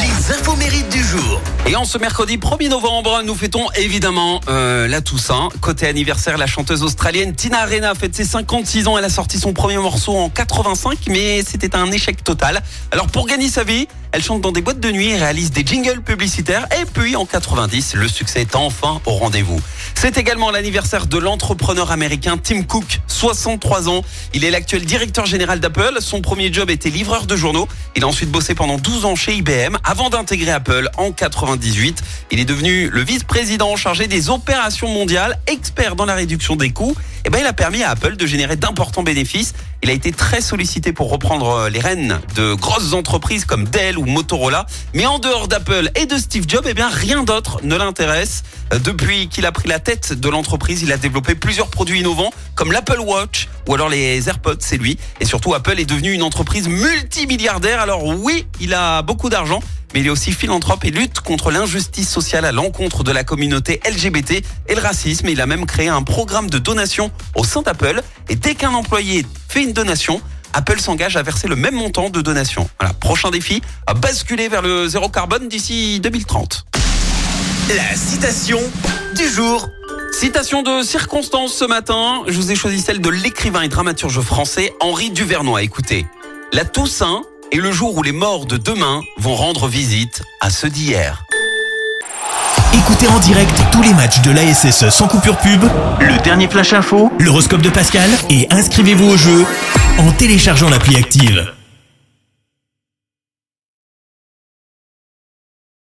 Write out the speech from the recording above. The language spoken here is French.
Les infos mérites du jour en ce mercredi 1er novembre, nous fêtons évidemment euh, la Toussaint. Côté anniversaire, la chanteuse australienne Tina Arena fête ses 56 ans. Elle a sorti son premier morceau en 85, mais c'était un échec total. Alors pour gagner sa vie, elle chante dans des boîtes de nuit et réalise des jingles publicitaires. Et puis en 90, le succès est enfin au rendez-vous. C'est également l'anniversaire de l'entrepreneur américain Tim Cook, 63 ans. Il est l'actuel directeur général d'Apple. Son premier job était livreur de journaux. Il a ensuite bossé pendant 12 ans chez IBM avant d'intégrer Apple en 98. Il est devenu le vice-président chargé des opérations mondiales, expert dans la réduction des coûts. Et ben, il a permis à Apple de générer d'importants bénéfices. Il a été très sollicité pour reprendre euh, les rênes de grosses entreprises comme Dell ou Motorola. Mais en dehors d'Apple et de Steve Jobs, eh bien, rien d'autre ne l'intéresse. Euh, depuis qu'il a pris la tête de l'entreprise, il a développé plusieurs produits innovants comme l'Apple Watch ou alors les AirPods, c'est lui. Et surtout, Apple est devenu une entreprise multimilliardaire. Alors oui, il a beaucoup d'argent, mais il est aussi philanthrope et lutte contre l'injustice sociale à l'encontre de la communauté LGBT et le racisme. Il a même créé un programme de donation au sein d'Apple. Et dès qu'un employé fait une donation, Apple s'engage à verser le même montant de donation. Voilà, prochain défi, à basculer vers le zéro carbone d'ici 2030. La citation du jour. Citation de circonstance ce matin, je vous ai choisi celle de l'écrivain et dramaturge français Henri Duvernois. Écoutez, la Toussaint est le jour où les morts de demain vont rendre visite à ceux d'hier. Écoutez en direct tous les matchs de l'ASSE sans coupure pub, le dernier flash info, l'horoscope de Pascal et inscrivez-vous au jeu en téléchargeant l'appli active.